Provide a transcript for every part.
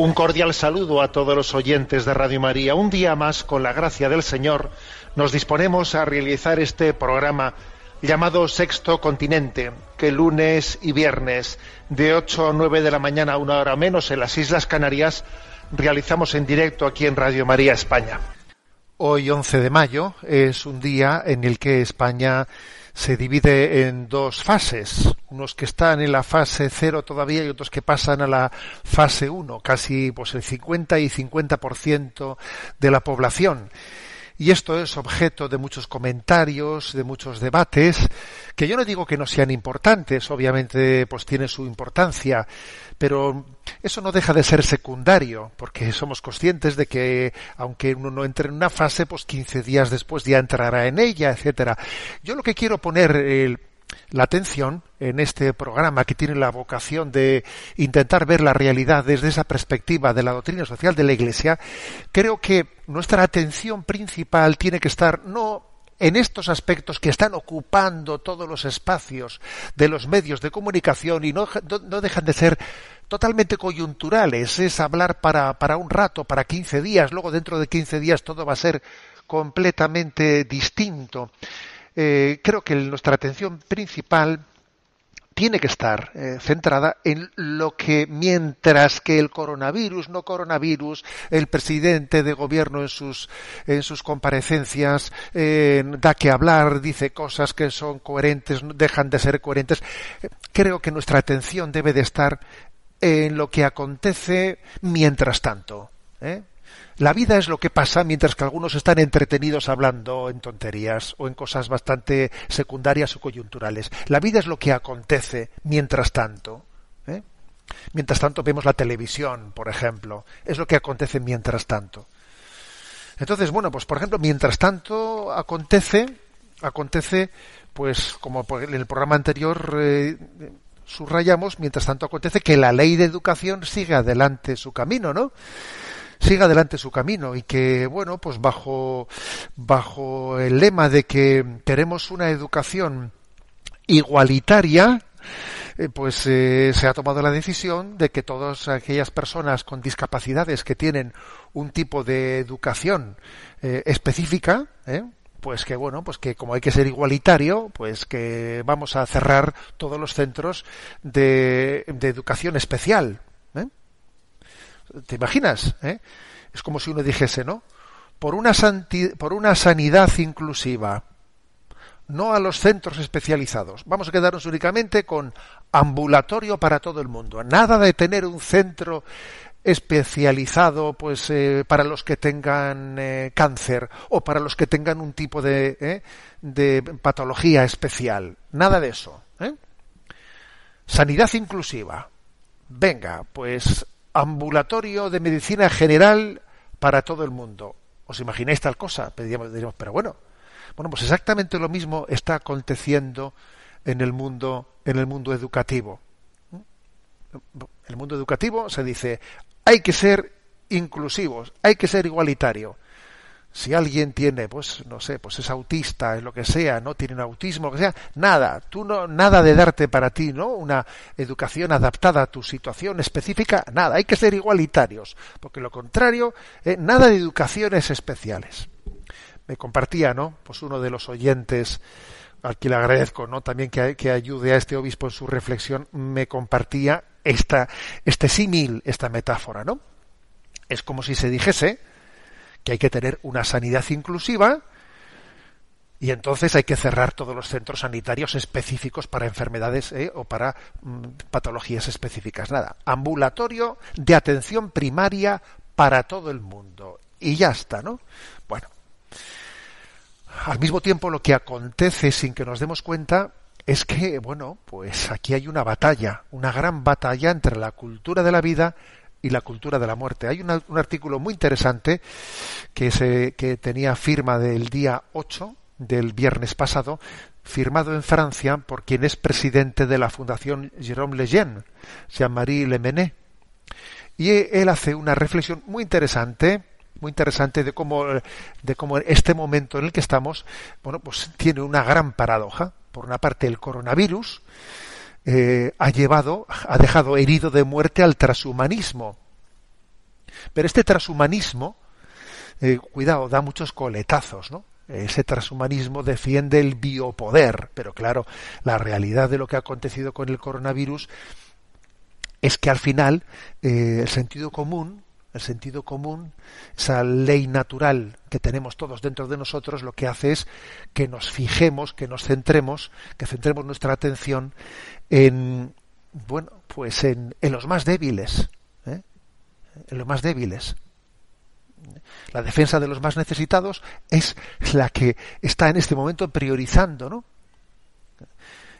Un cordial saludo a todos los oyentes de Radio María. Un día más, con la gracia del Señor, nos disponemos a realizar este programa llamado Sexto Continente, que lunes y viernes, de 8 a 9 de la mañana, una hora menos, en las Islas Canarias, realizamos en directo aquí en Radio María España. Hoy, 11 de mayo, es un día en el que España se divide en dos fases, unos que están en la fase cero todavía y otros que pasan a la fase 1, casi pues el 50 y 50% de la población. Y esto es objeto de muchos comentarios, de muchos debates, que yo no digo que no sean importantes, obviamente pues tiene su importancia, pero eso no deja de ser secundario, porque somos conscientes de que aunque uno no entre en una fase, pues 15 días después ya entrará en ella, etcétera. Yo lo que quiero poner el- la atención en este programa que tiene la vocación de intentar ver la realidad desde esa perspectiva de la doctrina social de la Iglesia, creo que nuestra atención principal tiene que estar no en estos aspectos que están ocupando todos los espacios de los medios de comunicación y no, dejan de ser totalmente coyunturales, es hablar para, para un rato, para 15 días, luego dentro de 15 días todo va a ser completamente distinto. Eh, creo que nuestra atención principal tiene que estar eh, centrada en lo que mientras que el coronavirus, no coronavirus, el presidente de gobierno en sus en sus comparecencias eh, da que hablar, dice cosas que son coherentes, dejan de ser coherentes. Creo que nuestra atención debe de estar en lo que acontece mientras tanto. La vida es lo que pasa mientras que algunos están entretenidos hablando en tonterías o en cosas bastante secundarias o coyunturales. La vida es lo que acontece mientras tanto. ¿eh? Mientras tanto vemos la televisión, por ejemplo. Es lo que acontece mientras tanto. Entonces, bueno, pues por ejemplo, mientras tanto acontece, acontece, pues como en el programa anterior eh, subrayamos, mientras tanto acontece que la ley de educación sigue adelante su camino, ¿no? Siga adelante su camino y que bueno pues bajo bajo el lema de que queremos una educación igualitaria eh, pues eh, se ha tomado la decisión de que todas aquellas personas con discapacidades que tienen un tipo de educación eh, específica pues que bueno pues que como hay que ser igualitario pues que vamos a cerrar todos los centros de, de educación especial ¿Te imaginas? ¿Eh? Es como si uno dijese, ¿no? Por una, sanidad inclusiva, no a los centros especializados. Vamos a quedarnos únicamente con ambulatorio para todo el mundo. Nada de tener un centro especializado pues eh, para los que tengan eh, cáncer o para los que tengan un tipo de patología especial. Nada de eso. Sanidad inclusiva. Venga, pues ambulatorio de medicina general para todo el mundo. ¿Os imagináis tal cosa? Diríamos, pero bueno, bueno, pues exactamente lo mismo está aconteciendo en el mundo, en el mundo educativo. el mundo educativo se dice, hay que ser inclusivos, hay que ser igualitario. Si alguien tiene, pues, no sé, pues es autista, es lo que sea, no tiene un autismo, lo que sea, nada, tú no, nada de darte para ti, ¿no? Una educación adaptada a tu situación específica, nada, hay que ser igualitarios, porque lo contrario, eh, nada de educaciones especiales. Me compartía, ¿no? Pues uno de los oyentes, al que le agradezco, ¿no? También que, que ayude a este obispo en su reflexión, me compartía esta, este símil, esta metáfora, ¿no? Es como si se dijese, que hay que tener una sanidad inclusiva y entonces hay que cerrar todos los centros sanitarios específicos para enfermedades ¿eh? o para mm, patologías específicas. Nada, ambulatorio de atención primaria para todo el mundo. Y ya está, ¿no? Bueno, al mismo tiempo lo que acontece sin que nos demos cuenta es que, bueno, pues aquí hay una batalla, una gran batalla entre la cultura de la vida y la cultura de la muerte. Hay un artículo muy interesante que, se, que tenía firma del día 8 del viernes pasado, firmado en Francia por quien es presidente de la Fundación Jérôme Lejeune, Jean-Marie Lemené. Y él hace una reflexión muy interesante, muy interesante de cómo, de cómo este momento en el que estamos, bueno, pues tiene una gran paradoja. Por una parte, el coronavirus, eh, ha llevado, ha dejado herido de muerte al transhumanismo. Pero este transhumanismo, eh, cuidado, da muchos coletazos, ¿no? Ese transhumanismo defiende el biopoder, pero claro, la realidad de lo que ha acontecido con el coronavirus es que al final eh, el sentido común, el sentido común, esa ley natural que tenemos todos dentro de nosotros, lo que hace es que nos fijemos, que nos centremos, que centremos nuestra atención en, bueno, pues en, en los más débiles, ¿eh? en los más débiles. La defensa de los más necesitados es la que está en este momento priorizando, ¿no?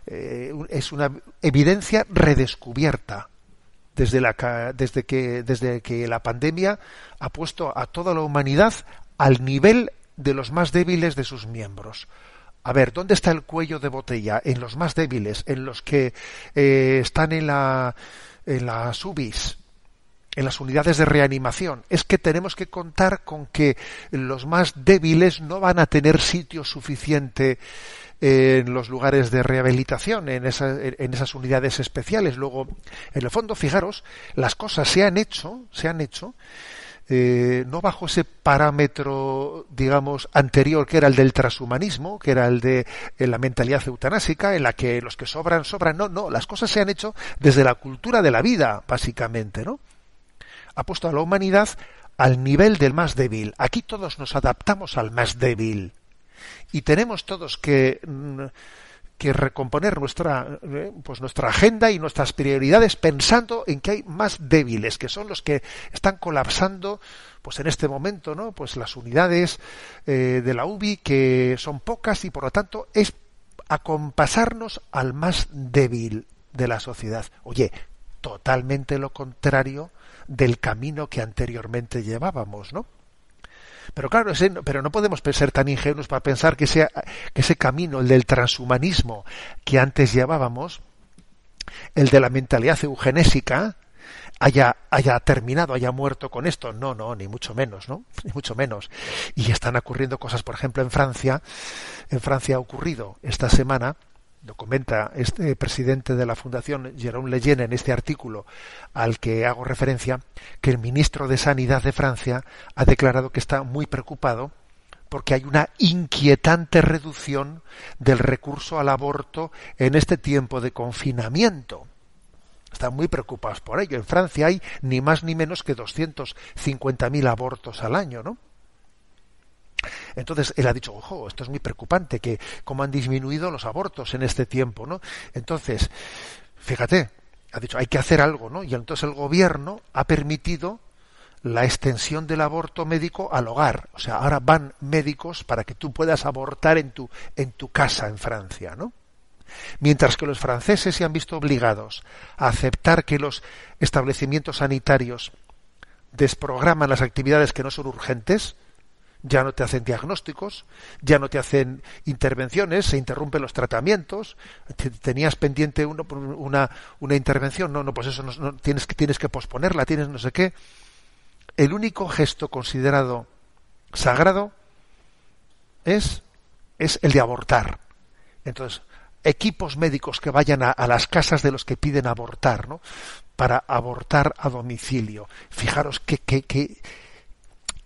Eh, es una evidencia redescubierta desde, la, desde, que, desde que la pandemia ha puesto a toda la humanidad al nivel de los más débiles de sus miembros. A ver, ¿dónde está el cuello de botella? En los más débiles, en los que eh, están en, la, en las UBIs, en las unidades de reanimación. Es que tenemos que contar con que los más débiles no van a tener sitio suficiente en los lugares de rehabilitación, en, en esas unidades especiales. Luego, en el fondo, fijaros, las cosas se han hecho, se han hecho eh, no bajo ese parámetro, digamos, anterior que era el del transhumanismo, que era el de la mentalidad eutanásica, en la que los que sobran, sobran. No, no, las cosas se han hecho desde la cultura de la vida, básicamente, ¿no? Ha puesto a la humanidad al nivel del más débil. Aquí todos nos adaptamos al más débil. Y tenemos todos que mm, que recomponer nuestra, eh, pues nuestra agenda y nuestras prioridades pensando en que hay más débiles, que son los que están colapsando pues en este momento, ¿no? Pues las unidades eh, de la UBI que son pocas y por lo tanto es acompasarnos al más débil de la sociedad. Oye, totalmente lo contrario del camino que anteriormente llevábamos, ¿no? Pero claro, pero no podemos ser tan ingenuos para pensar que, que ese camino, el del transhumanismo que antes llevábamos, el de la mentalidad eugenésica, haya, haya terminado, haya muerto con esto. No, no, ni mucho menos, ¿no? Ni mucho menos. Y están ocurriendo cosas, por ejemplo, en Francia. En Francia ha ocurrido esta semana lo comenta este presidente de la Fundación Jérôme Lejeune en este artículo al que hago referencia, que el ministro de Sanidad de Francia ha declarado que está muy preocupado porque hay una inquietante reducción del recurso al aborto en este tiempo de confinamiento. Están muy preocupados por ello. En Francia hay ni más ni menos que 250.000 abortos al año, ¿no? Entonces él ha dicho, ojo, esto es muy preocupante, que cómo han disminuido los abortos en este tiempo, ¿no? Entonces, fíjate, ha dicho, hay que hacer algo, ¿no? Y entonces el gobierno ha permitido la extensión del aborto médico al hogar. O sea, ahora van médicos para que tú puedas abortar en tu, en tu casa en Francia, ¿no? Mientras que los franceses se han visto obligados a aceptar que los establecimientos sanitarios desprograman las actividades que no son urgentes, ya no te hacen diagnósticos, ya no te hacen intervenciones, se interrumpen los tratamientos. Tenías pendiente una, una, intervención, no, no, pues eso no, tienes, que, tienes que posponerla, tienes no sé qué. El único gesto considerado sagrado es, es el de abortar. Entonces, equipos médicos que vayan a, las casas de los que piden abortar, ¿no? Para abortar a domicilio. Fijaros qué, qué, qué,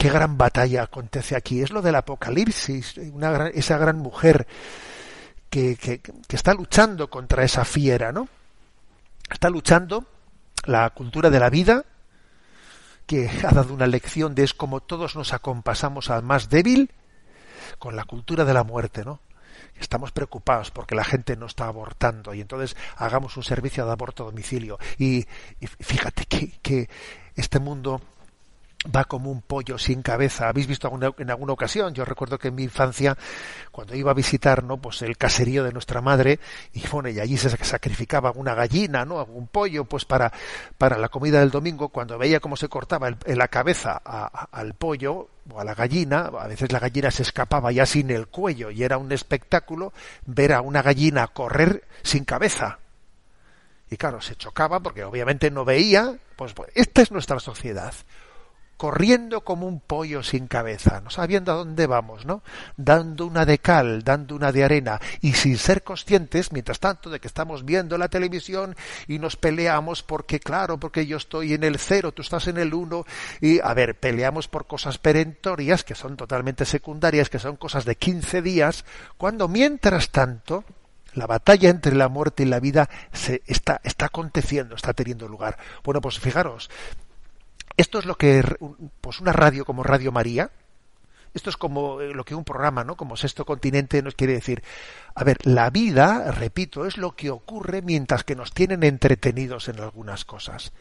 qué gran batalla acontece aquí. Es lo del Apocalipsis, una esa gran mujer que, está luchando contra esa fiera, ¿no? Está luchando la cultura de la vida, que ha dado una lección de es como todos nos acompasamos al más débil, con la cultura de la muerte, ¿no? estamos preocupados porque la gente no está abortando y entonces hagamos un servicio de aborto a domicilio. Y, fíjate que este mundo va como un pollo sin cabeza. ¿Habéis visto en alguna ocasión? Yo recuerdo que en mi infancia, cuando iba a visitar, ¿no? Pues el caserío de nuestra madre, y bueno, y allí se sacrificaba una gallina, ¿no? Un pollo, pues para, para la comida del domingo, cuando veía cómo se cortaba el, la cabeza al pollo o a la gallina, a veces la gallina se escapaba ya sin el cuello, y era un espectáculo ver a una gallina correr sin cabeza. Y claro, se chocaba porque obviamente no veía, pues, pues esta es nuestra sociedad corriendo como un pollo sin cabeza, no sabiendo a dónde vamos, ¿no? Dando una de cal, dando una de arena, y sin ser conscientes, mientras tanto, de que estamos viendo la televisión y nos peleamos porque, claro, porque yo estoy en el cero, tú estás en el uno, y, a ver, peleamos por cosas perentorias, que son totalmente secundarias, que son cosas de 15 días, cuando mientras tanto, la batalla entre la muerte y la vida se está, está aconteciendo, está teniendo lugar. Bueno, pues fijaros, esto es lo que pues una radio como Radio María, esto es como eh, lo que un programa, ¿no? Como Sexto Continente nos quiere decir. A ver, la vida, repito, es lo que ocurre mientras que nos tienen entretenidos en algunas cosas.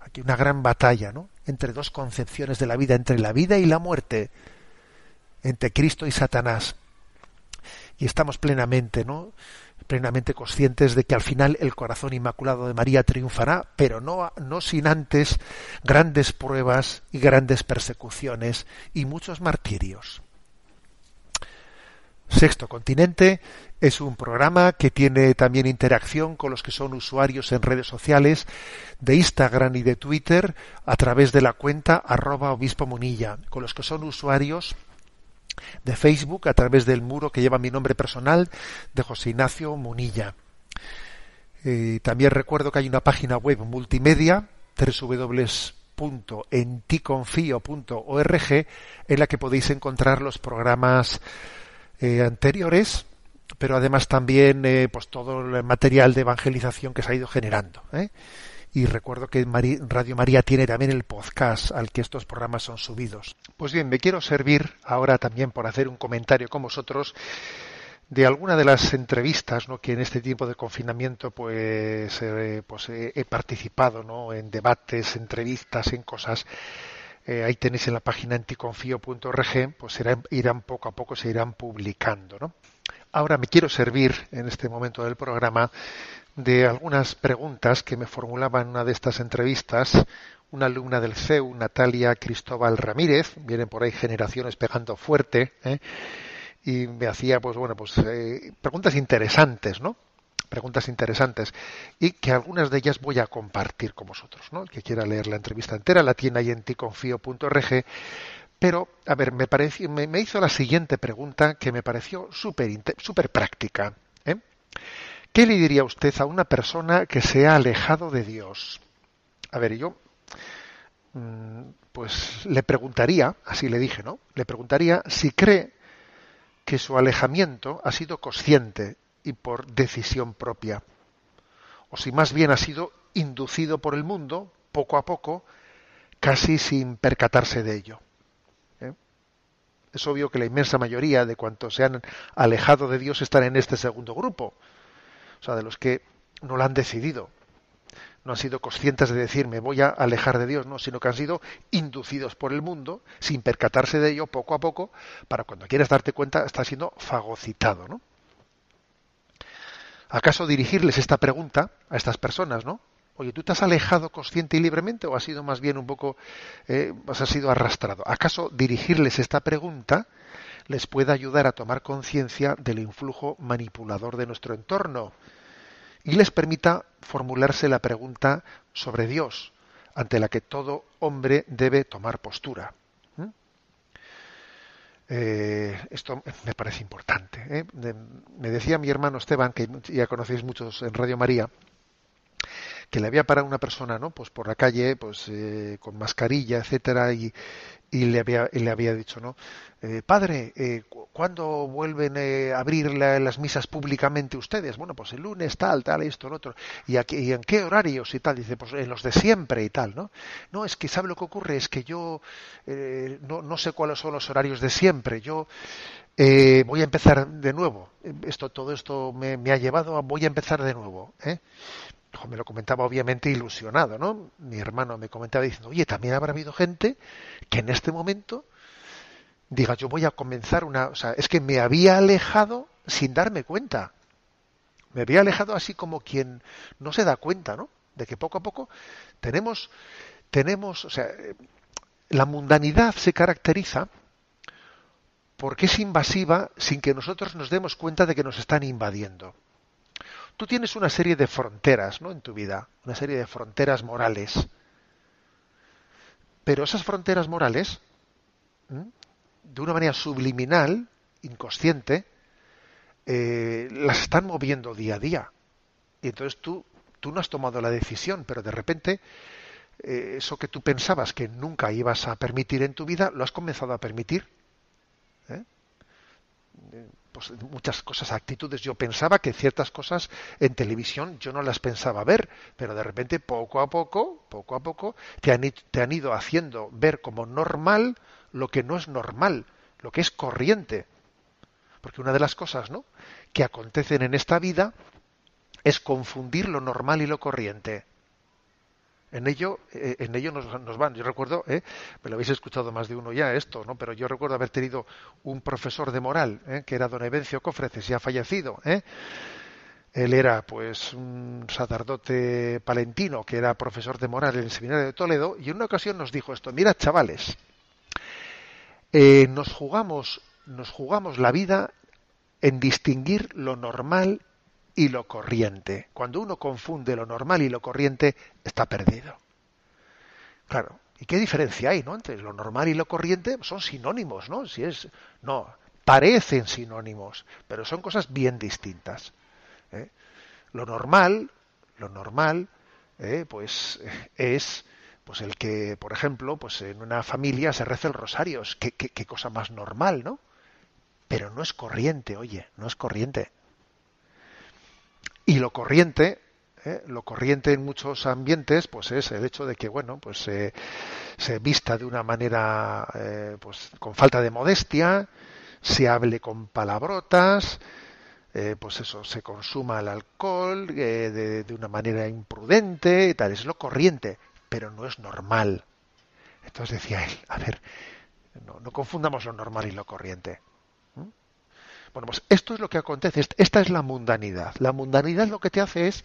Aquí una gran batalla, ¿no? Entre dos concepciones de la vida, entre la vida y la muerte, entre Cristo y Satanás. Y estamos plenamente, ¿no? Plenamente conscientes de que al final el corazón inmaculado de María triunfará, pero no, no sin antes grandes pruebas y grandes persecuciones y muchos martirios. Sexto Continente es un programa que tiene también interacción con los que son usuarios en redes sociales de Instagram y de Twitter a través de la cuenta arroba obispo munilla, con los que son usuarios de Facebook a través del muro que lleva mi nombre personal de José Ignacio Munilla. Eh, también recuerdo que hay una página web multimedia www.enticonfio.org en la que podéis encontrar los programas eh, anteriores pero además también eh, pues todo el material de evangelización que se ha ido generando y recuerdo que Radio María tiene también el podcast al que estos programas son subidos. Pues bien, me quiero servir ahora también por hacer un comentario con vosotros de alguna de las entrevistas ¿no? que en este tiempo de confinamiento pues, eh, pues he participado ¿no? en debates, entrevistas, en cosas. Eh, ahí tenéis en la página anticonfío.org, pues irán poco a poco, se irán publicando. ¿no? Ahora me quiero servir en este momento del programa de algunas preguntas que me formulaba en una de estas entrevistas una alumna del CEU, Natalia Cristóbal Ramírez, vienen por ahí generaciones pegando fuerte, ¿eh? y me hacía, pues bueno, pues eh, preguntas interesantes, ¿no? Preguntas interesantes y que algunas de ellas voy a compartir con vosotros, ¿no? El que quiera leer la entrevista entera la tiene ahí en ticonfío.org. Pero, a ver, me, pareció, me, me, hizo la siguiente pregunta que me pareció súper práctica. ¿eh? ¿Qué le diría usted a una persona que se ha alejado de Dios? A ver, yo mm, pues le preguntaría, así le dije, ¿no? Le preguntaría si cree que su alejamiento ha sido consciente y por decisión propia, o si más bien ha sido inducido por el mundo, poco a poco, casi sin percatarse de ello. ¿eh? Es obvio que la inmensa mayoría de cuantos se han alejado de Dios están en este segundo grupo, o sea, de los que no lo han decidido, no han sido conscientes de decir me voy a alejar de Dios, no, sino que han sido inducidos por el mundo sin percatarse de ello poco a poco, para cuando quieras darte cuenta está siendo fagocitado, ¿no? ¿Acaso dirigirles esta pregunta a estas personas, ¿no? Oye, ¿tú te has alejado consciente y libremente o has sido más bien un poco, eh, has sido arrastrado? ¿Acaso dirigirles esta pregunta les puede ayudar a tomar conciencia del influjo manipulador de nuestro entorno y les permita formularse la pregunta sobre Dios, ante la que todo hombre debe tomar postura? Eh, esto me parece importante. ¿eh? me decía mi hermano Esteban, que ya conocéis muchos en Radio María, que le había parado una persona, ¿no? Pues por la calle, pues eh, con mascarilla, etcétera, y, y le había, y le había dicho, ¿no? Eh, padre, eh, ¿cuándo vuelven eh, a abrir las misas públicamente ustedes? Bueno, pues el lunes tal, tal, esto, lo otro. ¿Y, aquí, ¿Y en qué horarios y tal? Dice, pues en los de siempre y tal, ¿no? No, es que ¿sabe lo que ocurre? Es que yo eh, no, no sé cuáles son los horarios de siempre. Yo eh, voy a empezar de nuevo. Esto, todo esto me, me, ha llevado a voy a empezar de nuevo. ¿eh? Me lo comentaba obviamente ilusionado, ¿no? Mi hermano me comentaba diciendo, oye, también habrá habido gente que en este momento diga, yo voy a comenzar una, o sea, es que me había alejado sin darme cuenta. Me había alejado así como quien no se da cuenta, ¿no? De que poco a poco tenemos, tenemos, o sea, la mundanidad se caracteriza porque es invasiva sin que nosotros nos demos cuenta de que nos están invadiendo tú tienes una serie de fronteras ¿no? en tu vida, una serie de fronteras morales. Pero esas fronteras morales, de una manera subliminal, inconsciente, eh, las están moviendo día a día. Y entonces tú, tú no has tomado la decisión, pero de repente eh, eso que tú pensabas que nunca ibas a permitir en tu vida, lo has comenzado a permitir. ¿eh? Pues, muchas cosas, actitudes. Yo pensaba que ciertas cosas en televisión yo no las pensaba ver, pero de repente poco a poco, poco a poco, te han, te han ido haciendo ver como normal lo que no es normal, lo que es corriente. Porque una de las cosas ¿no? que acontecen en esta vida es confundir lo normal y lo corriente. En ello, eh, en ello nos, van. Yo recuerdo, eh, me lo habéis escuchado más de uno ya esto, ¿no? Pero yo recuerdo haber tenido un profesor de moral, eh, que era don Evencio Cofreces, ya fallecido. ¿eh? Él era, pues, un sacerdote palentino que era profesor de moral en el seminario de Toledo y en una ocasión nos dijo esto: Mira, chavales, nos jugamos, nos jugamos la vida en distinguir lo normal y lo corriente. Cuando uno confunde lo normal y lo corriente, está perdido. Claro, ¿y qué diferencia hay, no? Entre lo normal y lo corriente son sinónimos, ¿no? Si es no, parecen sinónimos, pero son cosas bien distintas. ¿eh? Lo normal, lo normal, ¿eh? pues es pues el que, por ejemplo, pues en una familia se reza el rosario, qué, qué cosa más normal, ¿no? Pero no es corriente, oye, no es corriente. Y lo corriente, ¿eh? lo corriente en muchos ambientes, pues es el hecho de que, bueno, pues se vista de una manera, eh, pues con falta de modestia, se hable con palabrotas, eh, pues eso, se consuma el alcohol de, de, una manera imprudente y tal. Es lo corriente, pero no es normal. Entonces decía él, a ver, no, no confundamos lo normal y lo corriente. Bueno, pues esto es lo que acontece, esta es la mundanidad. La mundanidad lo que te hace es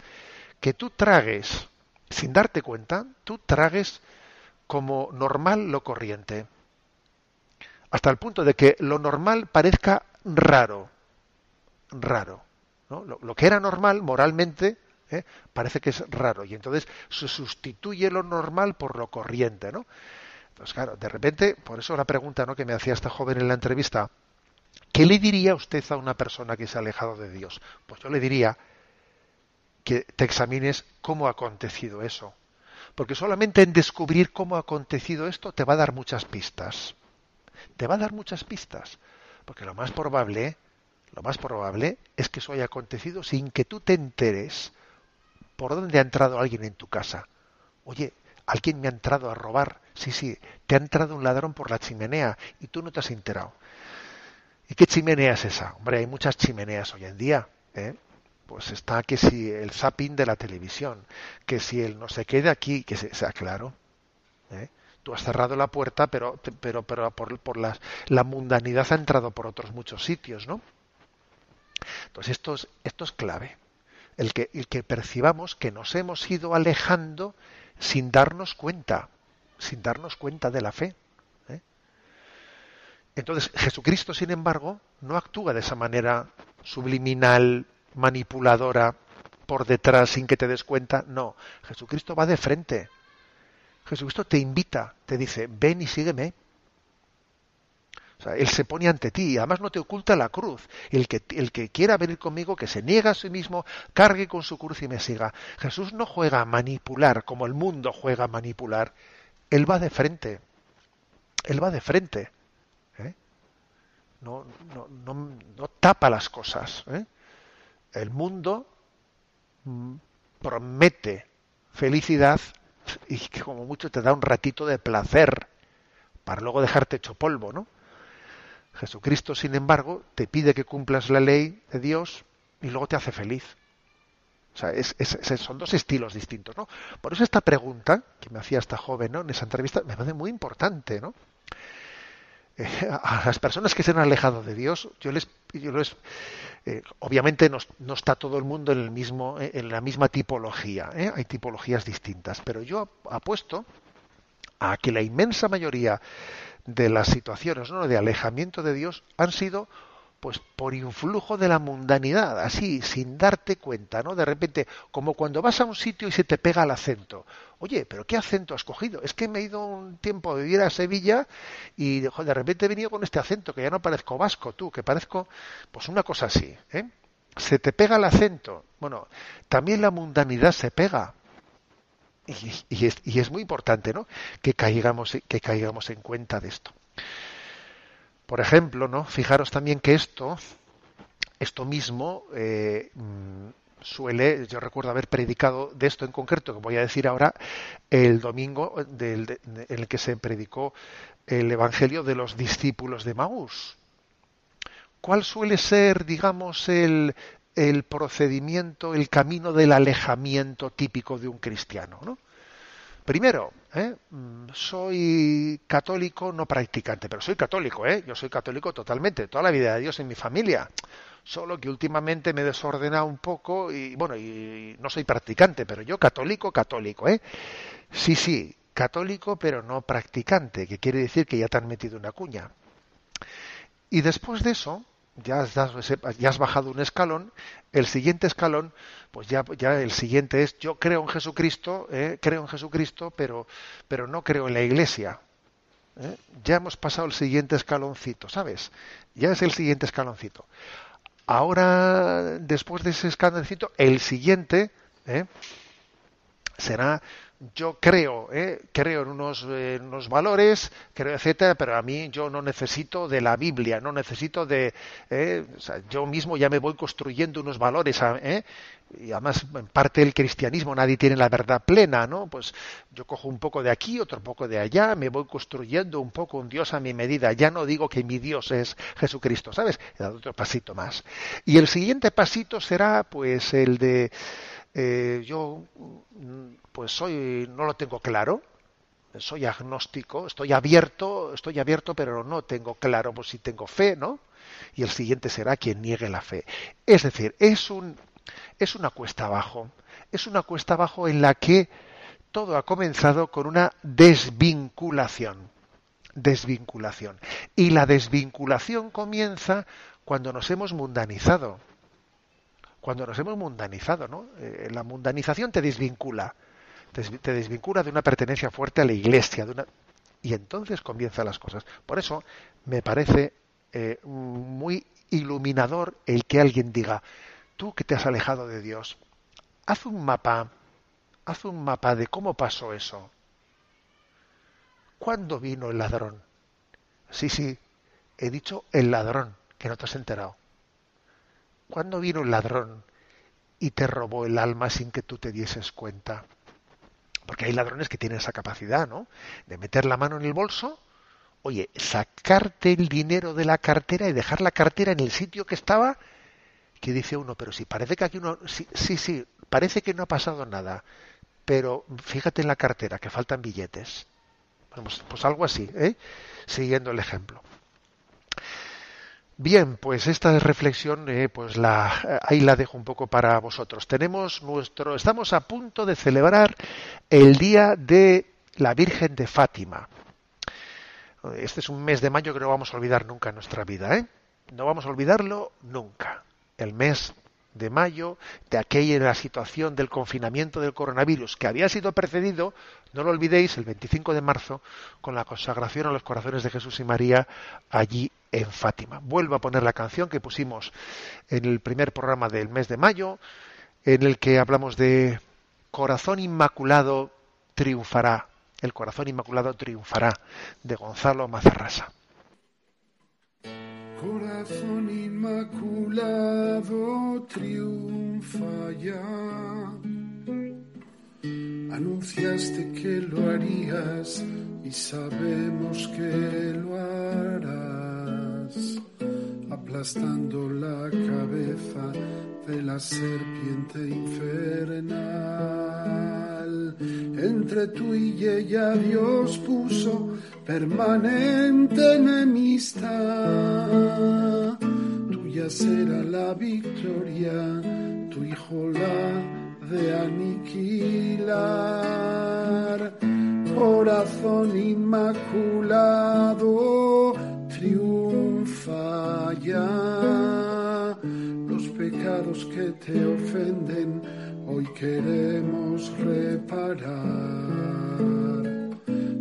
que tú tragues, sin darte cuenta, tú tragues como normal lo corriente. Hasta el punto de que lo normal parezca raro. Raro. ¿no? Lo, que era normal moralmente ¿eh? parece que es raro. Y entonces se sustituye lo normal por lo corriente. ¿no? Entonces, claro, de repente, por eso la pregunta ¿no? que me hacía esta joven en la entrevista, ¿Qué le diría usted a una persona que se ha alejado de Dios? Pues yo le diría que te examines cómo ha acontecido eso. Porque solamente en descubrir cómo ha acontecido esto te va a dar muchas pistas. Te va a dar muchas pistas. Porque lo más probable, lo más probable es que eso haya acontecido sin que tú te enteres por dónde ha entrado alguien en tu casa. Oye, alguien me ha entrado a robar. Sí, sí, te ha entrado un ladrón por la chimenea y tú no te has enterado. ¿Y qué chimenea es esa? Hombre, hay muchas chimeneas hoy en día. ¿eh? Pues está que si el zapping de la televisión, que si el no se quede aquí, que sea claro. ¿eh? Tú has cerrado la puerta, pero, pero, pero por, por las, la mundanidad ha entrado por otros muchos sitios, ¿no? Entonces esto es, esto es clave. el que, el que percibamos que nos hemos ido alejando sin darnos cuenta, sin darnos cuenta de la fe. Entonces, Jesucristo, sin embargo, no actúa de esa manera subliminal, manipuladora, por detrás sin que te des cuenta. No, Jesucristo va de frente. Jesucristo te invita, te dice, ven y sígueme. Él se pone ante ti y además no te oculta la cruz. El que, el que quiera venir conmigo, que se niega a sí mismo, cargue con su cruz y me siga. Jesús no juega a manipular como el mundo juega a manipular. Él va de frente. Él va de frente. ¿Eh? No, no, no, tapa las cosas. ¿eh? El mundo mm, promete felicidad y que como mucho te da un ratito de placer para luego dejarte hecho polvo, ¿no? Jesucristo, sin embargo, te pide que cumplas la ley de Dios y luego te hace feliz. O sea, son dos estilos distintos, ¿no? Por eso esta pregunta que me hacía esta joven, ¿no? En esa entrevista me parece muy importante, ¿no? Eh, a las personas que se han alejado de Dios, yo les, yo les eh, obviamente no, no, está todo el mundo en el mismo, eh, en la misma tipología, hay tipologías distintas, pero yo apuesto a que la inmensa mayoría de las situaciones ¿no? de alejamiento de Dios han sido pues por influjo de la mundanidad, así, sin darte cuenta, ¿no? De repente, como cuando vas a un sitio y se te pega el acento. Oye, pero ¿qué acento has cogido? Es que me he ido un tiempo a vivir a Sevilla y de repente he venido con este acento, que ya no parezco vasco, tú, que parezco, pues una cosa así, ¿eh? Se te pega el acento. Bueno, también la mundanidad se pega y, es, muy importante ¿no? que, caigamos, que caigamos en cuenta de esto. Por ejemplo, ¿no? fijaros también que esto, esto mismo eh, mm, suele, yo recuerdo haber predicado de esto en concreto, que voy a decir ahora, el domingo en el que se predicó el Evangelio de los discípulos de Maús. ¿Cuál suele ser, digamos, el, el procedimiento, el camino del alejamiento típico de un cristiano. ¿no? Primero, ¿eh? mm, soy católico no practicante, pero soy católico, ¿eh? yo soy católico totalmente, toda la vida de Dios en mi familia. Solo que últimamente me he desordenado un poco y bueno, y no soy practicante, pero yo católico, católico, ¿eh? Sí, sí, católico, pero no practicante, que quiere decir que ya te han metido una cuña. Y después de eso, ya has, bajado un escalón, el siguiente escalón, pues ya, ya el siguiente es yo creo en Jesucristo, eh, creo en Jesucristo, pero, pero no creo en la Iglesia. Eh. Ya hemos pasado el siguiente escaloncito, ¿sabes? Ya es el siguiente escaloncito. Ahora, después de ese escaloncito, el siguiente eh, será yo creo, ¿eh? creo en unos, unos, valores, creo, etcétera, pero a mí yo no necesito de la Biblia, no necesito de, ¿eh? o sea, yo mismo ya me voy construyendo unos valores, ¿eh? y además en parte del cristianismo nadie tiene la verdad plena, ¿no? Pues yo cojo un poco de aquí, otro poco de allá, me voy construyendo un poco un Dios a mi medida. Ya no digo que mi Dios es Jesucristo, ¿sabes? He dado otro pasito más. Y el siguiente pasito será, pues, el de eh, yo pues soy no lo tengo claro. Soy agnóstico estoy abierto estoy abierto pero no tengo claro pues si tengo fe no y el siguiente será quien niegue la fe. Es decir es un es una cuesta abajo. Es una cuesta abajo en la que todo ha comenzado con una desvinculación. Desvinculación. Y la desvinculación comienza cuando nos hemos mundanizado. Cuando nos hemos mundanizado, ¿no? Eh, la mundanización te desvincula, te, desvincula de una pertenencia fuerte a la iglesia, de una... y entonces comienzan las cosas. Por eso me parece eh, muy iluminador el que alguien diga, tú que te has alejado de Dios, haz un mapa, haz un mapa de cómo pasó eso. ¿Cuándo vino el ladrón? Sí, sí, he dicho el ladrón, que no te has enterado. ¿Cuándo vino un ladrón y te robó el alma sin que tú te dieses cuenta? Porque hay ladrones que tienen esa capacidad, ¿no? De meter la mano en el bolso, oye, sacarte el dinero de la cartera y dejar la cartera en el sitio que estaba, que dice uno, pero si parece que aquí uno, sí, sí, sí parece que no ha pasado nada, pero fíjate en la cartera, que faltan billetes. Pues, pues algo así, ¿eh? Siguiendo el ejemplo. Bien, pues esta reflexión, eh, pues la, ahí la dejo un poco para vosotros. Tenemos nuestro, estamos a punto de celebrar el día de la Virgen de Fátima. Este es un mes de mayo que no vamos a olvidar nunca en nuestra vida, ¿eh? No vamos a olvidarlo nunca. El mes de mayo, de aquella situación del confinamiento del coronavirus, que había sido precedido, no lo olvidéis, el 25 de marzo, con la consagración a los corazones de Jesús y María allí en Fátima. Vuelvo a poner la canción que pusimos en el primer programa del mes de mayo, en el que hablamos de Corazón Inmaculado triunfará. El corazón inmaculado triunfará, de Gonzalo Mazarrasa. Corazón inmaculado triunfa ya. Anunciaste que lo harías y sabemos que lo harás, aplastando la cabeza de la serpiente infernal. Entre tú y ella Dios puso permanente enemistad. Tuya será la victoria, tu hijo la de aniquilar. Corazón inmaculado, ya. Los pecados que te ofenden, hoy queremos reparar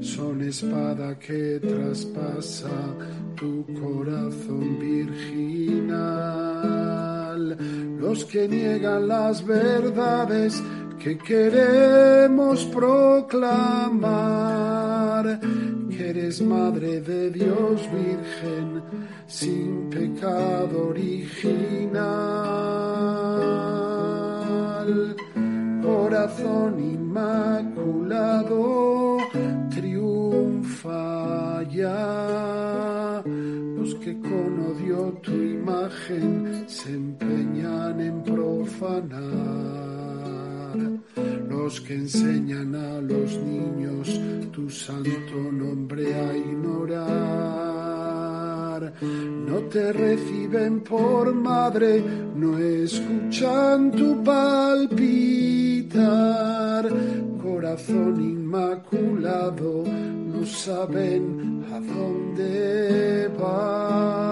son espada que traspasa tu corazón virginal. Los que niegan las verdades que queremos proclamar, que eres Madre de Dios Virgen, sin pecado original. Corazón inmaculado, falla. Los que con odio tu imagen se empeñan en profanar. Los que enseñan a los niños tu santo nombre a ignorar. No te reciben por madre, no escuchan tu palpitar. Corazón inmaculado, saben a dónde van.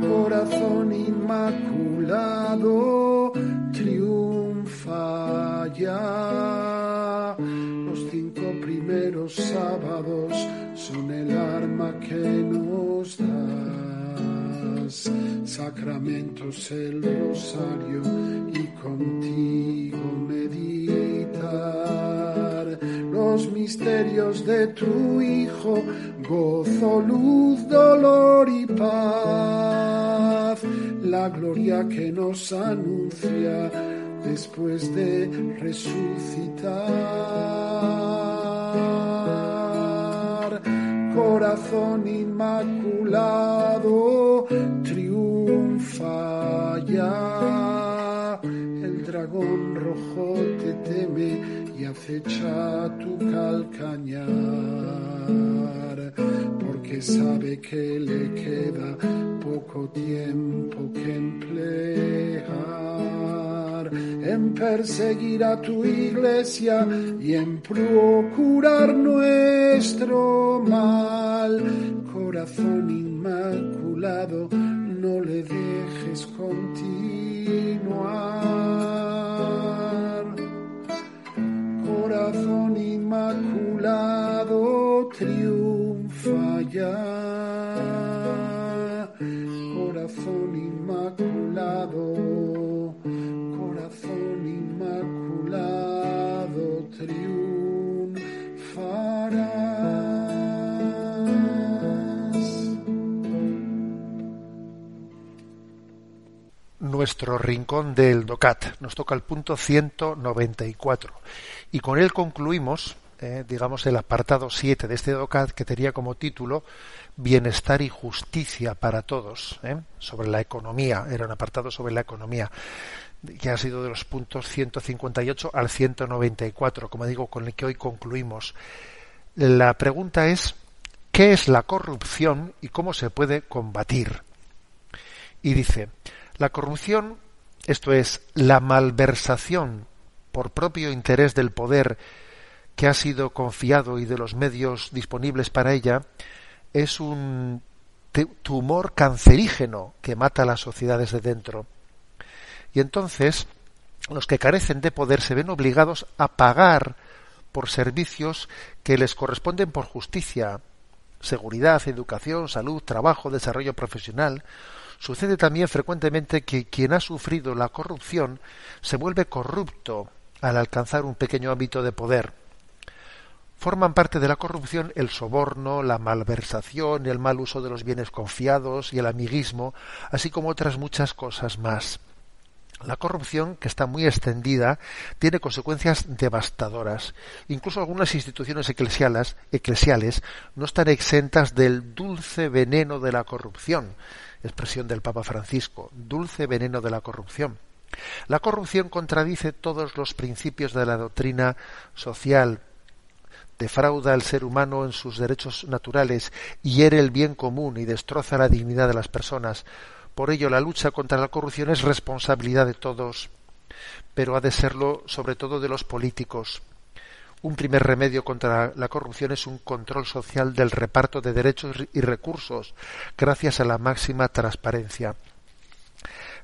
Corazón inmaculado, Los cinco primeros sábados son el arma que nos das. Sacramentos el rosario y contigo meditar. Los misterios de tu Hijo, gozo, luz, dolor y paz, la gloria que nos anuncia después de resucitar. Corazón inmaculado, triunfa ya. El dragón rojo te teme y acecha tu calcañar, porque sabe que le queda poco tiempo que emplear en perseguir a tu iglesia y en procurar nuestro mal. Corazón inmaculado, no le dejes continuar corazón inmaculado triunfa ya. Corazón inmaculado, nuestro rincón del DOCAT. Nos toca el punto 194. Y con él concluimos, eh, digamos, el apartado 7 de este DOCAT que tenía como título Bienestar y justicia para todos, eh, sobre la economía. Era un apartado sobre la economía que ha sido de los puntos 158 al 194, como digo, con el que hoy concluimos. La pregunta es, qué es la corrupción y cómo se puede combatir. Y dice, la corrupción, esto es, la malversación por propio interés del poder que ha sido confiado y de los medios disponibles para ella, es un tumor cancerígeno que mata a las sociedades de dentro. Y entonces, los que carecen de poder se ven obligados a pagar por servicios que les corresponden por justicia, seguridad, educación, salud, trabajo, desarrollo profesional. Sucede también frecuentemente que quien ha sufrido la corrupción se vuelve corrupto al alcanzar un pequeño ámbito de poder. Forman parte de la corrupción el soborno, la malversación, el mal uso de los bienes confiados y el amiguismo, así como otras muchas cosas más. La corrupción, que está muy extendida, tiene consecuencias devastadoras. Incluso algunas instituciones eclesiales, no están exentas del dulce veneno de la corrupción. Expresión del Papa Francisco, dulce veneno de la corrupción. La corrupción contradice todos los principios de la doctrina social, defrauda al ser humano en sus derechos naturales, hiere el bien común y destroza la dignidad de las personas por ello, la lucha contra la corrupción es responsabilidad de todos, pero ha de serlo sobre todo de los políticos. Un primer remedio contra la corrupción es un control social del reparto de derechos y recursos, gracias a la máxima transparencia.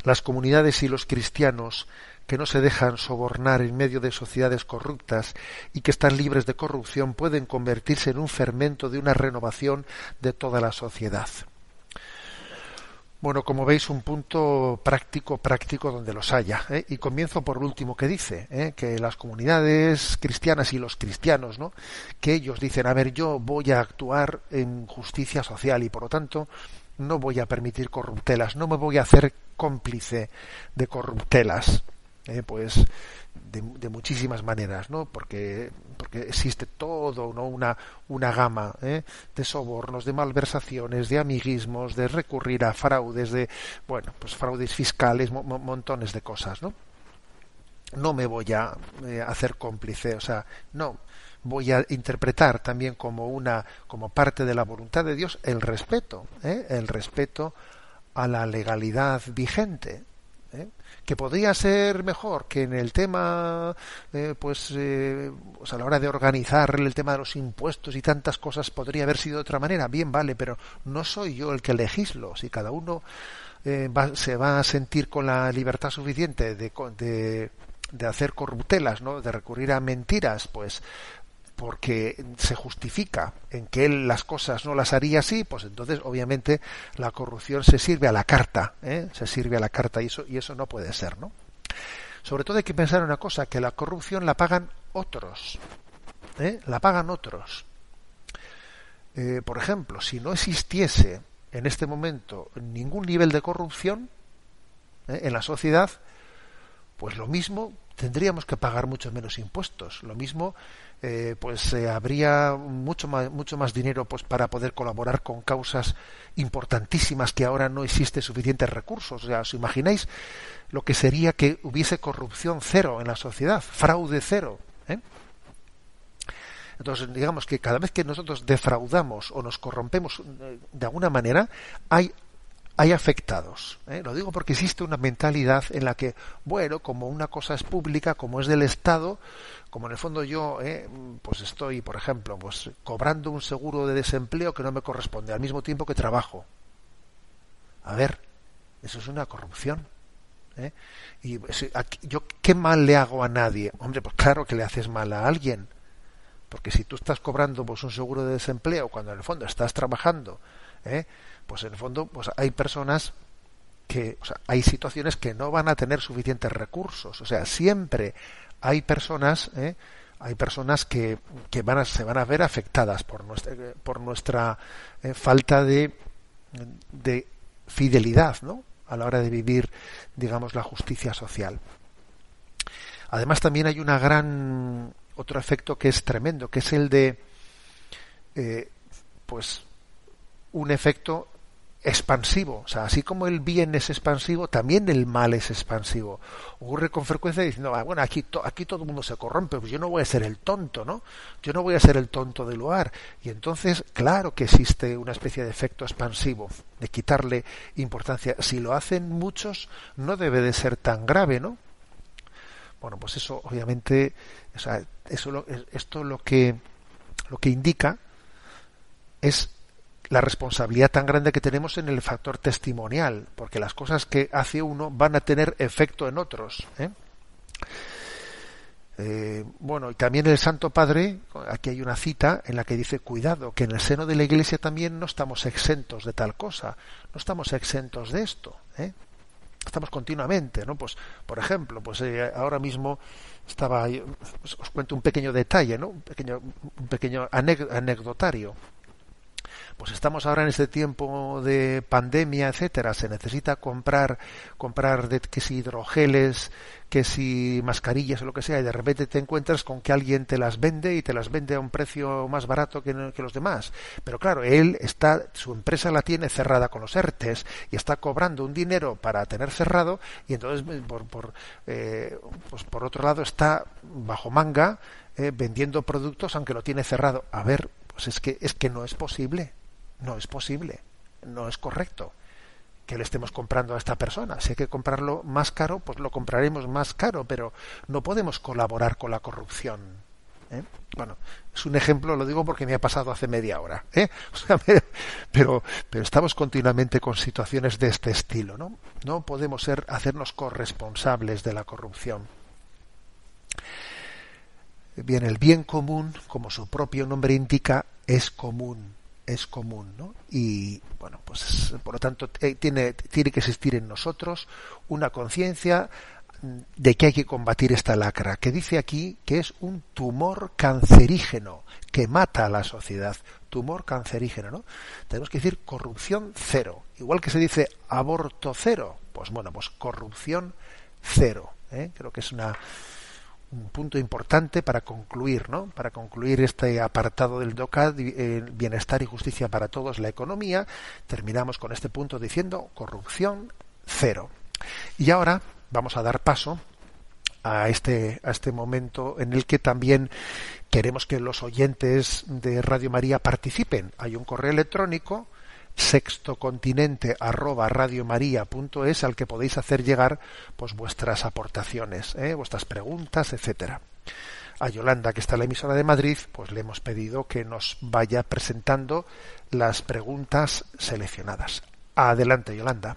Las comunidades y los cristianos que no se dejan sobornar en medio de sociedades corruptas y que están libres de corrupción pueden convertirse en un fermento de una renovación de toda la sociedad. Bueno, como veis, un punto práctico, práctico donde los haya. ¿eh? Y comienzo por lo último que dice, ¿eh? que las comunidades cristianas y los cristianos, ¿no? que ellos dicen, a ver, yo voy a actuar en justicia social y por lo tanto no voy a permitir corruptelas, no me voy a hacer cómplice de corruptelas. ¿Eh? Pues de, muchísimas maneras, ¿no? Porque, porque existe todo, ¿no? Una, una gama ¿eh? de sobornos, de malversaciones, de amiguismos, de recurrir a fraudes, de, bueno, pues fraudes fiscales, montones de cosas, ¿no? No me voy a eh, hacer cómplice, o sea, no, voy a interpretar también como una, como parte de la voluntad de Dios, el respeto, ¿eh? el respeto a la legalidad vigente, ¿eh? Que podría ser mejor que en el tema eh, pues, eh, pues, a la hora de organizar el tema de los impuestos y tantas cosas podría haber sido de otra manera. Bien vale pero no soy yo el que legislo. Si cada uno se va a sentir con la libertad suficiente de, de, de hacer corruptelas no de recurrir a mentiras pues porque se justifica en que él las cosas no las haría así, pues entonces obviamente la corrupción se sirve a la carta, ¿eh? se sirve a la carta y eso, y eso no puede ser, ¿no? Sobre todo hay que pensar en una cosa, que la corrupción la pagan otros, ¿eh? la pagan otros. Eh, por ejemplo, si no existiese en este momento ningún nivel de corrupción en la sociedad, pues lo mismo tendríamos que pagar mucho menos impuestos. Lo mismo eh, pues eh, habría mucho más, mucho más dinero pues para poder colaborar con causas importantísimas que ahora no existe suficientes recursos. O sea, ¿os imagináis lo que sería que hubiese corrupción cero en la sociedad, fraude cero? ¿eh? Entonces, digamos que cada vez que nosotros defraudamos o nos corrompemos de alguna manera, hay hay afectados. ¿eh? Lo digo porque existe una mentalidad en la que, bueno, como una cosa es pública, como es del Estado, como en el fondo yo, ¿eh? pues estoy, por ejemplo, pues cobrando un seguro de desempleo que no me corresponde al mismo tiempo que trabajo. A ver, eso es una corrupción. ¿eh? Y yo, ¿qué mal le hago a nadie? Hombre, pues claro que le haces mal a alguien. Porque si tú estás cobrando pues, un seguro de desempleo cuando en el fondo estás trabajando, ¿eh? Pues en el fondo pues hay personas que, o sea, hay situaciones que no van a tener suficientes recursos. O sea, siempre hay personas, ¿eh? hay personas que, que van a, se van a ver afectadas por nuestra, por nuestra eh, falta de, de fidelidad, ¿no? A la hora de vivir, digamos, la justicia social. Además, también hay una gran otro efecto que es tremendo, que es el de, eh, pues, un efecto expansivo. O sea, así como el bien es expansivo, también el mal es expansivo. Ocurre con frecuencia diciendo, ah, bueno, aquí, aquí todo el mundo se corrompe, pues yo no voy a ser el tonto, ¿no? Yo no voy a ser el tonto del lugar. Y entonces, claro que existe una especie de efecto expansivo, de quitarle importancia. Si lo hacen muchos, no debe de ser tan grave, ¿no? Bueno, pues eso, obviamente, o sea, eso esto lo que, lo que indica es la responsabilidad tan grande que tenemos en el factor testimonial, porque las cosas que hace uno van a tener efecto en otros. ¿eh? Eh, bueno, y también el Santo Padre, aquí hay una cita en la que dice, cuidado, que en el seno de la Iglesia también no estamos exentos de tal cosa, no estamos exentos de esto. ¿eh? Estamos continuamente, ¿no? Pues, por ejemplo, pues ahora mismo estaba, pues, os cuento un pequeño detalle, ¿no? Un pequeño, un pequeño anecdotario pues estamos ahora en este tiempo de pandemia, etcétera, se necesita comprar, comprar de, que si hidrogeles, que si mascarillas o lo que sea, y de repente te encuentras con que alguien te las vende y te las vende a un precio más barato que, los demás. Pero claro, él está, su empresa la tiene cerrada con los ERTES y está cobrando un dinero para tener cerrado y entonces por, por, eh, pues otro lado está bajo manga eh, vendiendo productos aunque lo tiene cerrado. A ver, pues es que es que no es posible. No es posible, no es correcto que le estemos comprando a esta persona. Si hay que comprarlo más caro, pues lo compraremos más caro, pero no podemos colaborar con la corrupción. ¿eh? Bueno, es un ejemplo, lo digo porque me ha pasado hace media hora. ¿eh? pero, pero estamos continuamente con situaciones de este estilo. No, no podemos ser, hacernos corresponsables de la corrupción. Bien, el bien común, como su propio nombre indica, es común es común, ¿no? Y bueno, pues por lo tanto eh, tiene, tiene que existir en nosotros una conciencia de que hay que combatir esta lacra, que dice aquí que es un tumor cancerígeno que mata a la sociedad, tumor cancerígeno, ¿no? Tenemos que decir corrupción cero, igual que se dice aborto cero, pues bueno, pues corrupción cero, ¿eh? creo que es una un punto importante para concluir, ¿no? Para concluir este apartado del DOCAD, eh, bienestar y justicia para todos, la economía, terminamos con este punto diciendo corrupción cero. Y ahora vamos a dar paso a este, a este momento en el que también queremos que los oyentes de Radio María participen. Hay un correo electrónico sextocontinente arroba radiomaria.es al que podéis hacer llegar pues vuestras aportaciones, ¿eh? vuestras preguntas, etcétera. A Yolanda, que está en la emisora de Madrid, pues le hemos pedido que nos vaya presentando las preguntas seleccionadas. Adelante, Yolanda.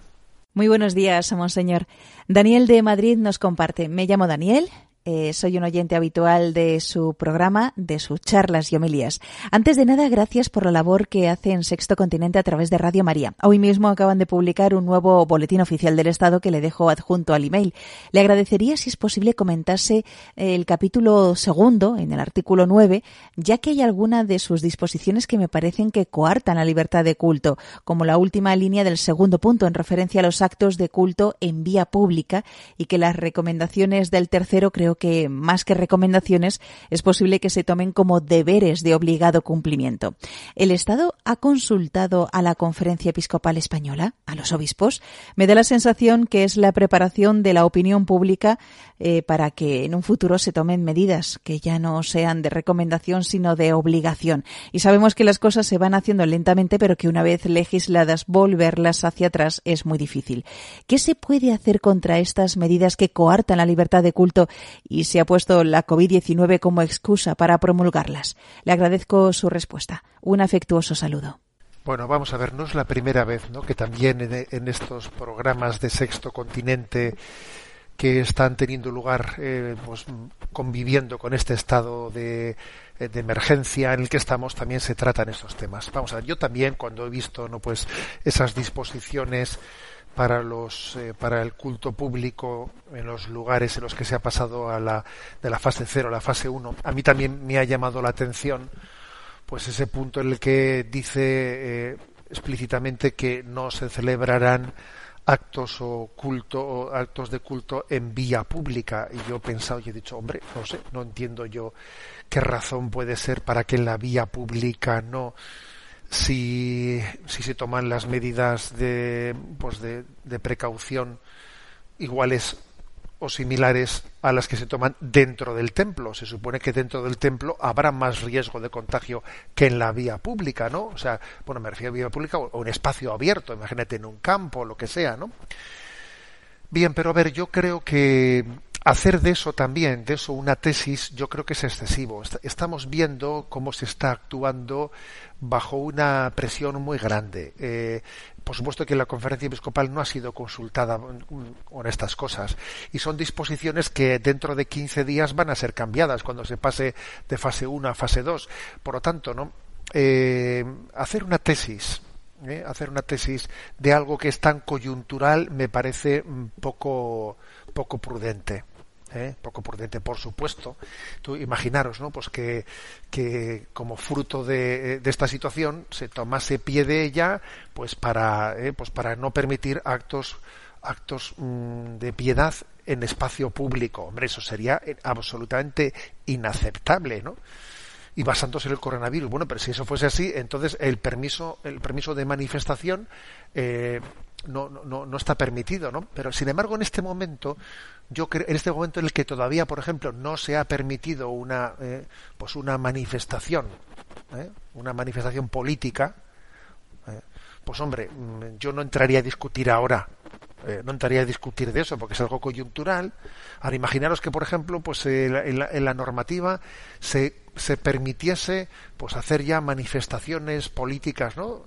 Muy buenos días, monseñor. Daniel de Madrid nos comparte. Me llamo Daniel, eh, soy un oyente habitual de su programa, de sus charlas y homilías. Antes de nada, gracias por la labor que hace en Sexto Continente a través de Radio María. Hoy mismo acaban de publicar un nuevo boletín oficial del Estado que le dejo adjunto al email. Le agradecería, si es posible, comentase el capítulo segundo, en el artículo 9, ya que hay alguna de sus disposiciones que me parecen que coartan la libertad de culto, como la última línea del segundo punto en referencia a los actos de culto en vía pública y que las recomendaciones del tercero creo que más que recomendaciones es posible que se tomen como deberes de obligado cumplimiento. ¿El Estado ha consultado a la Conferencia Episcopal Española, a los obispos? Me da la sensación que es la preparación de la opinión pública eh, para que en un futuro se tomen medidas que ya no sean de recomendación sino de obligación. Y sabemos que las cosas se van haciendo lentamente, pero que una vez legisladas volverlas hacia atrás es muy difícil. ¿Qué se puede hacer contra estas medidas que coartan la libertad de culto y se ha puesto la COVID-19 como excusa para promulgarlas? Le agradezco su respuesta. Un afectuoso saludo. Bueno, vamos a ver, no es la primera vez ¿no? que también en, estos programas de Sexto Continente que están teniendo lugar eh, pues, conviviendo con este estado de, de, emergencia en el que estamos también se tratan estos temas. Vamos a ver, yo también cuando he visto no pues esas disposiciones para los eh, para el culto público en los lugares en los que se ha pasado a la de la fase cero a la fase 1 a mí también me ha llamado la atención pues ese punto en el que dice eh, explícitamente que no se celebrarán actos o culto o actos de culto en vía pública. Y yo he pensado y he dicho hombre no sé no entiendo yo qué razón puede ser para que en la vía pública no si, si se toman las medidas de, pues de, de precaución iguales o similares a las que se toman dentro del templo. Se supone que dentro del templo habrá más riesgo de contagio que en la vía pública, ¿no? O sea, bueno, me refiero a vía pública o un espacio abierto, imagínate en un campo, lo que sea, ¿no? Bien, pero a ver, yo creo que hacer de eso también, de eso una tesis, yo creo que es excesivo. Estamos viendo cómo se está actuando bajo una presión muy grande. Eh, por supuesto que la conferencia episcopal no ha sido consultada con estas cosas y son disposiciones que dentro de 15 días van a ser cambiadas cuando se pase de fase 1 a fase 2. Por lo tanto, ¿no? Eh, hacer una tesis, ¿eh? hacer una tesis de algo que es tan coyuntural me parece poco poco prudente. ¿Eh? poco prudente, por supuesto. Tú imaginaros, ¿no? Pues que, que como fruto de, de, esta situación se tomase pie de ella, pues para, ¿eh? pues para no permitir actos, actos mmm, de piedad en espacio público. Hombre, eso sería absolutamente inaceptable, ¿no? y basándose en el coronavirus. Bueno, pero si eso fuese así, entonces el permiso, el permiso de manifestación eh, no, no, no está permitido, ¿no? Pero sin embargo, en este momento, yo creo, en este momento en el que todavía, por ejemplo, no se ha permitido una, eh, pues una manifestación, ¿eh? una manifestación política, ¿eh? pues hombre, mm, yo no entraría a discutir ahora, no entraría a discutir de eso porque es algo coyuntural. Ahora imaginaros que, por ejemplo, pues en la, en la normativa se, se permitiese, pues hacer ya manifestaciones políticas, ¿no?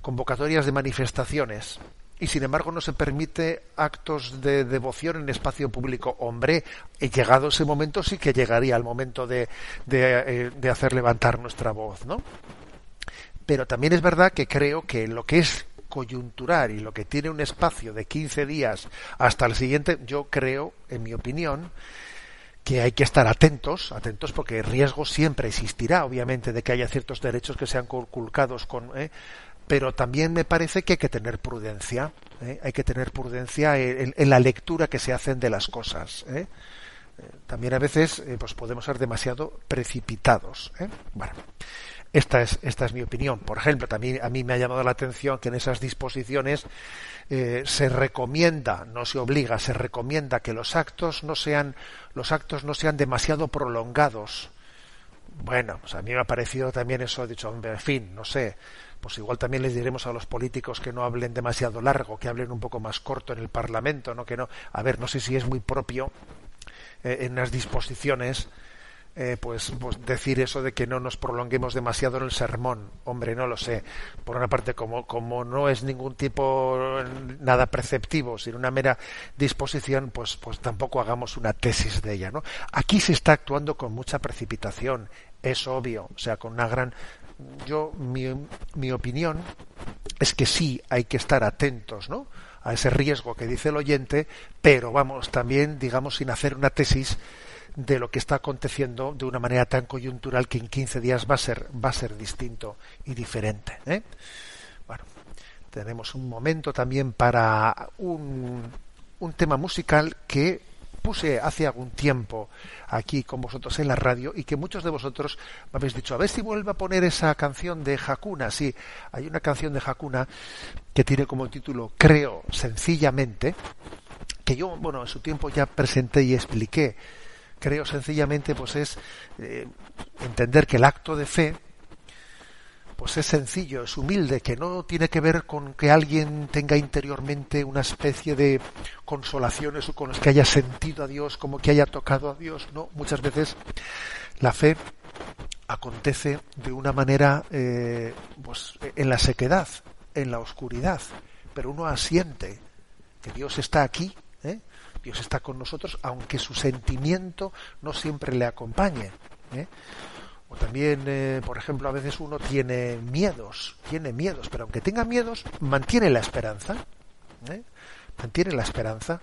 convocatorias de manifestaciones y sin embargo no se permite actos de devoción en espacio público. Hombre, llegado ese momento sí que llegaría el momento de, eh, de, hacer levantar nuestra voz, ¿no? Pero también es verdad que creo que lo que es coyuntural y lo que tiene un espacio de 15 días hasta el siguiente, yo creo, en mi opinión, que hay que estar atentos, atentos porque riesgo siempre existirá, obviamente, de que haya ciertos derechos que sean conculcados con, eh, pero también me parece que hay que tener prudencia, ¿eh? hay que tener prudencia en, la lectura que se hacen de las cosas. ¿eh? También a veces eh, pues podemos ser demasiado precipitados. ¿eh? Bueno, esta es, esta es mi opinión. Por ejemplo, también a mí me ha llamado la atención que en esas disposiciones eh, se recomienda, no se obliga, se recomienda que los actos no sean, los actos no sean demasiado prolongados. Bueno, pues a mí me ha parecido también eso, he dicho, en fin, no sé, pues igual también les diremos a los políticos que no hablen demasiado largo, que hablen un poco más corto en el Parlamento, ¿no? Que no, a ver, no sé si es muy propio eh, en las disposiciones eh, pues, pues, decir eso de que no nos prolonguemos demasiado en el sermón. Hombre, no lo sé. Por una parte, como, como no es ningún tipo nada preceptivo, sino una mera disposición, pues, pues tampoco hagamos una tesis de ella. ¿no? Aquí se está actuando con mucha precipitación, es obvio, o sea, con una gran yo mi, mi, opinión es que sí hay que estar atentos ¿no? a ese riesgo que dice el oyente, pero vamos, también, digamos, sin hacer una tesis de lo que está aconteciendo de una manera tan coyuntural que en 15 días va a ser, va a ser distinto y diferente. ¿eh? Bueno, tenemos un momento también para un, un tema musical que puse hace algún tiempo aquí con vosotros en la radio y que muchos de vosotros me habéis dicho, a ver si vuelve a poner esa canción de Hakuna. Sí, hay una canción de Hakuna que tiene como título Creo sencillamente, que yo, bueno, en su tiempo ya presenté y expliqué. Creo sencillamente, pues es eh, entender que el acto de fe, pues es sencillo, es humilde, que no tiene que ver con que alguien tenga interiormente una especie de consolaciones o con los que haya sentido a Dios, como que haya tocado a Dios, no, muchas veces la fe acontece de una manera eh, pues en la sequedad, en la oscuridad, pero uno asiente que Dios está aquí, ¿eh? Dios está con nosotros, aunque su sentimiento no siempre le acompañe. ¿eh? O también, eh, por ejemplo, a veces uno tiene miedos, tiene miedos, pero aunque tenga miedos, mantiene la esperanza. ¿eh? Mantiene la esperanza.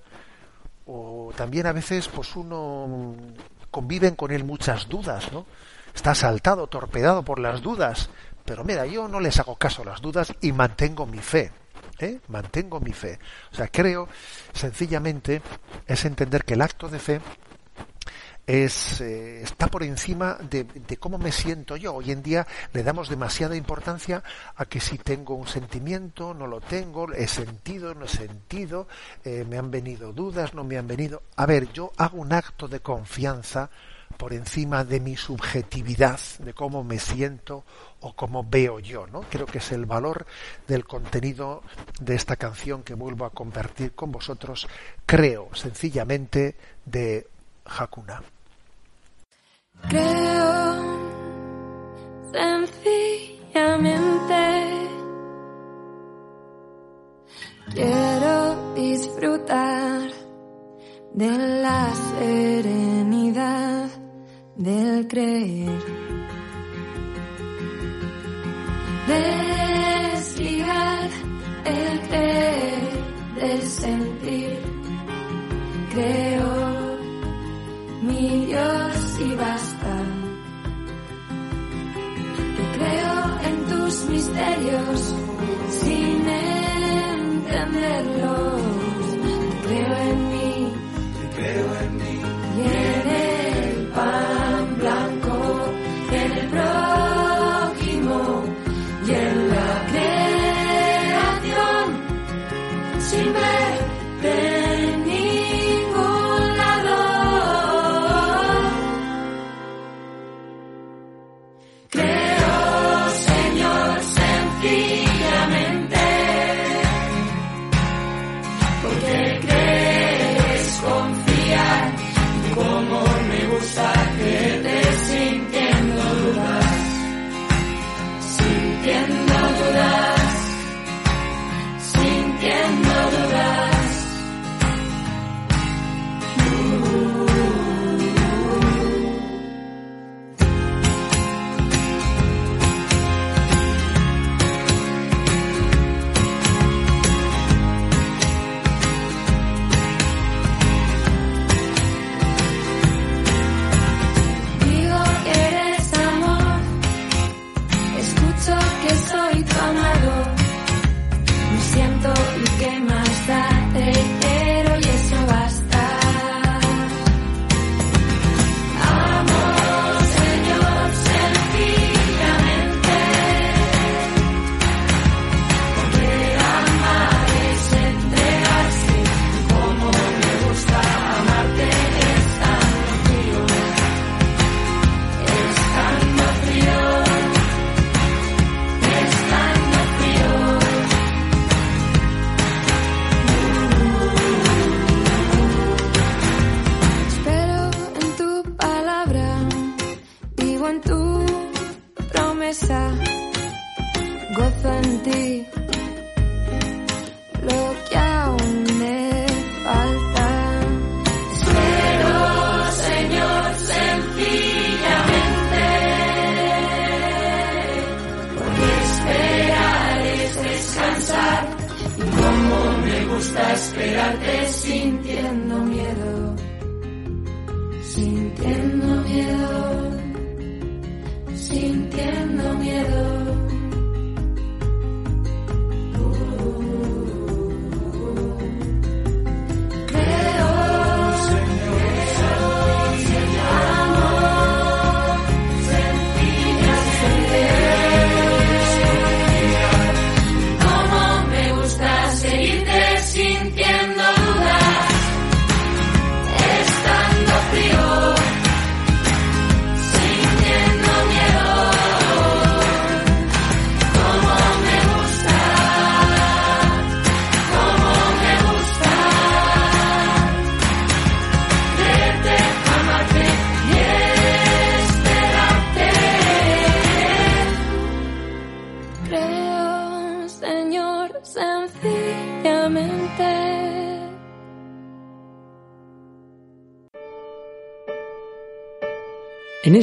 O también a veces, pues uno conviven con él muchas dudas, ¿no? Está asaltado, torpedado por las dudas. Pero mira, yo no les hago caso a las dudas y mantengo mi fe. ¿eh? Mantengo mi fe. O sea, creo, sencillamente, es entender que el acto de fe es, eh, está por encima de, cómo me siento yo. Hoy en día le damos demasiada importancia a que si tengo un sentimiento, no lo tengo, he sentido, no he sentido, eh, me han venido dudas, no me han venido. A ver, yo hago un acto de confianza por encima de mi subjetividad, de cómo me siento o cómo veo yo, ¿no? Creo que es el valor del contenido de esta canción que vuelvo a compartir con vosotros, creo sencillamente de Hakuna. Creo sencillamente quiero disfrutar de la serenidad del creer. Desligar el creer del sentir. Creo mi Dios y basta. Que creo en tus misterios sin entenderlos.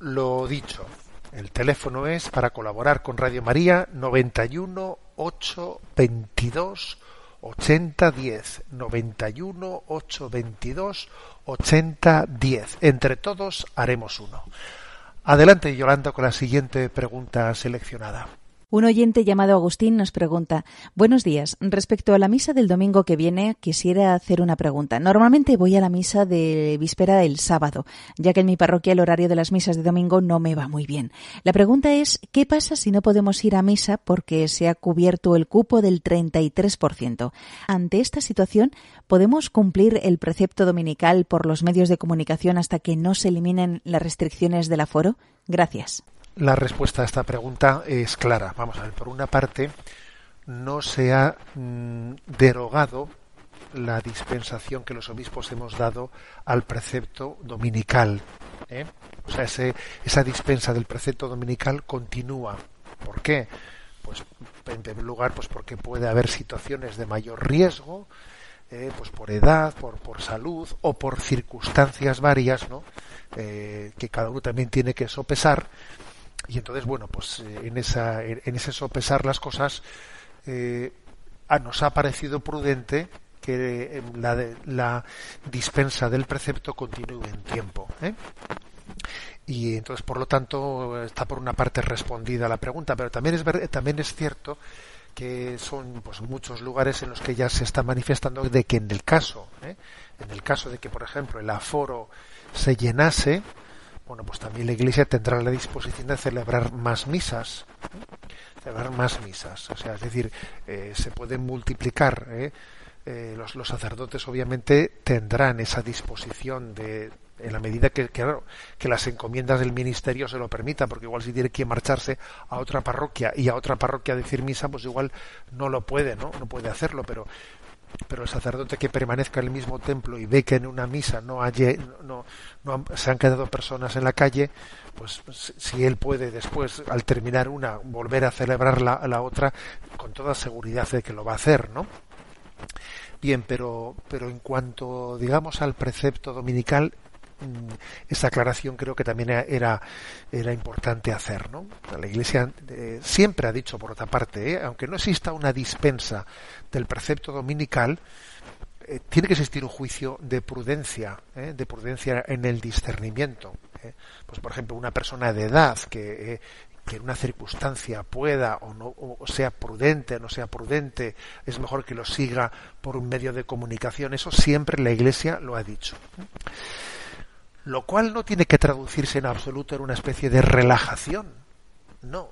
Lo dicho, el teléfono es para colaborar con Radio María 91 822 8010 91 822 8010. Entre todos haremos uno. Adelante, Yolanda, con la siguiente pregunta seleccionada. Un oyente llamado Agustín nos pregunta, buenos días, respecto a la misa del domingo que viene, quisiera hacer una pregunta. Normalmente voy a la misa de víspera del sábado, ya que en mi parroquia el horario de las misas de domingo no me va muy bien. La pregunta es, ¿qué pasa si no podemos ir a misa porque se ha cubierto el cupo del 33%? Ante esta situación, ¿podemos cumplir el precepto dominical por los medios de comunicación hasta que no se eliminen las restricciones del aforo? Gracias. La respuesta a esta pregunta es clara. Vamos a ver, por una parte, no se ha mm, derogado la dispensación que los obispos hemos dado al precepto dominical. ¿eh? O sea, esa dispensa del precepto dominical continúa. ¿Por qué? Pues en primer lugar, pues porque puede haber situaciones de mayor riesgo, eh, pues por edad, por, por salud o por circunstancias varias, ¿no? Eh, que cada uno también tiene que sopesar y entonces, bueno, pues eh, en, esa, en ese sopesar las cosas, eh, nos ha parecido prudente que eh, la, la dispensa del precepto continúe en tiempo. Y entonces, por lo tanto, está por una parte respondida la pregunta, pero también es, también es cierto que son pues muchos lugares en los que ya se está manifestando de que en el caso, en el caso de que, por ejemplo, el aforo se llenase, bueno, pues también la Iglesia tendrá la disposición de celebrar más misas, ¿eh? celebrar más misas, o sea, es decir, eh, se pueden multiplicar. ¿eh? los, los, sacerdotes obviamente tendrán esa disposición de en la medida que, que, que las encomiendas del ministerio se lo permitan, porque igual si tiene que marcharse a otra parroquia y a otra parroquia decir misa, pues igual no lo puede, ¿no? No puede hacerlo, pero pero el sacerdote que permanezca en el mismo templo y ve que en una misa no, hay, no, no, se han quedado personas en la calle, pues si él puede después, al terminar una, volver a celebrar la, otra, con toda seguridad de que lo va a hacer, ¿no? Bien, pero, pero en cuanto, digamos, al precepto dominical, esa aclaración creo que también era, era importante hacer. ¿no? La Iglesia eh, siempre ha dicho, por otra parte, ¿eh? aunque no exista una dispensa del precepto dominical, eh, tiene que existir un juicio de prudencia, de prudencia en el discernimiento. Pues, por ejemplo, una persona de edad que, que en una circunstancia pueda o no o sea prudente o no sea prudente, es mejor que lo siga por un medio de comunicación. Eso siempre la Iglesia lo ha dicho lo cual no tiene que traducirse en absoluto en una especie de relajación. No,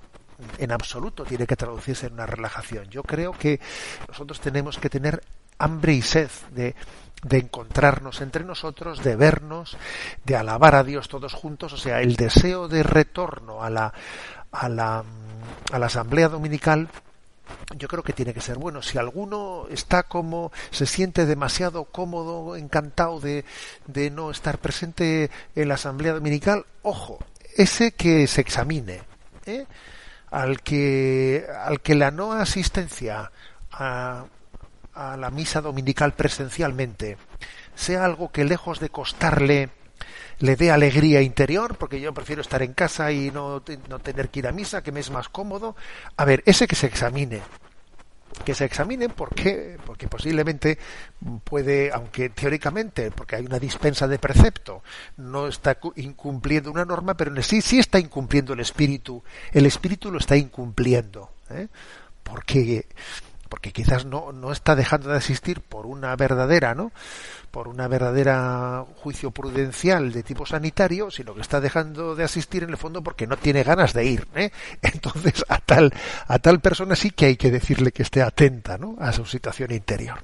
en absoluto tiene que traducirse en una relajación. Yo creo que nosotros tenemos que tener hambre y sed de, de encontrarnos entre nosotros, de vernos, de alabar a Dios todos juntos, o sea, el deseo de retorno a la, a la, a la asamblea dominical yo creo que tiene que ser bueno. Si alguno está como, se siente demasiado cómodo, encantado de, de no estar presente en la asamblea dominical, ojo, ese que se examine. ¿eh? al que, al que la no asistencia a, a la misa dominical presencialmente sea algo que lejos de costarle le dé alegría interior, porque yo prefiero estar en casa y no, no tener que ir a misa, que me es más cómodo. A ver, ese que se examine, que se examinen porque porque posiblemente puede aunque teóricamente porque hay una dispensa de precepto no está incumpliendo una norma pero sí sí está incumpliendo el espíritu el espíritu lo está incumpliendo ¿eh? porque porque quizás no, no está dejando de asistir por una verdadera, ¿no? por una verdadera juicio prudencial de tipo sanitario, sino que está dejando de asistir en el fondo porque no tiene ganas de ir. ¿eh? Entonces, a tal, a tal persona sí que hay que decirle que esté atenta ¿no? a su situación interior.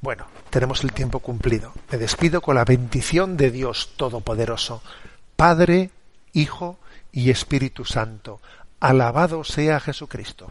Bueno, tenemos el tiempo cumplido. Me despido con la bendición de Dios Todopoderoso, Padre, Hijo y Espíritu Santo. Alabado sea Jesucristo.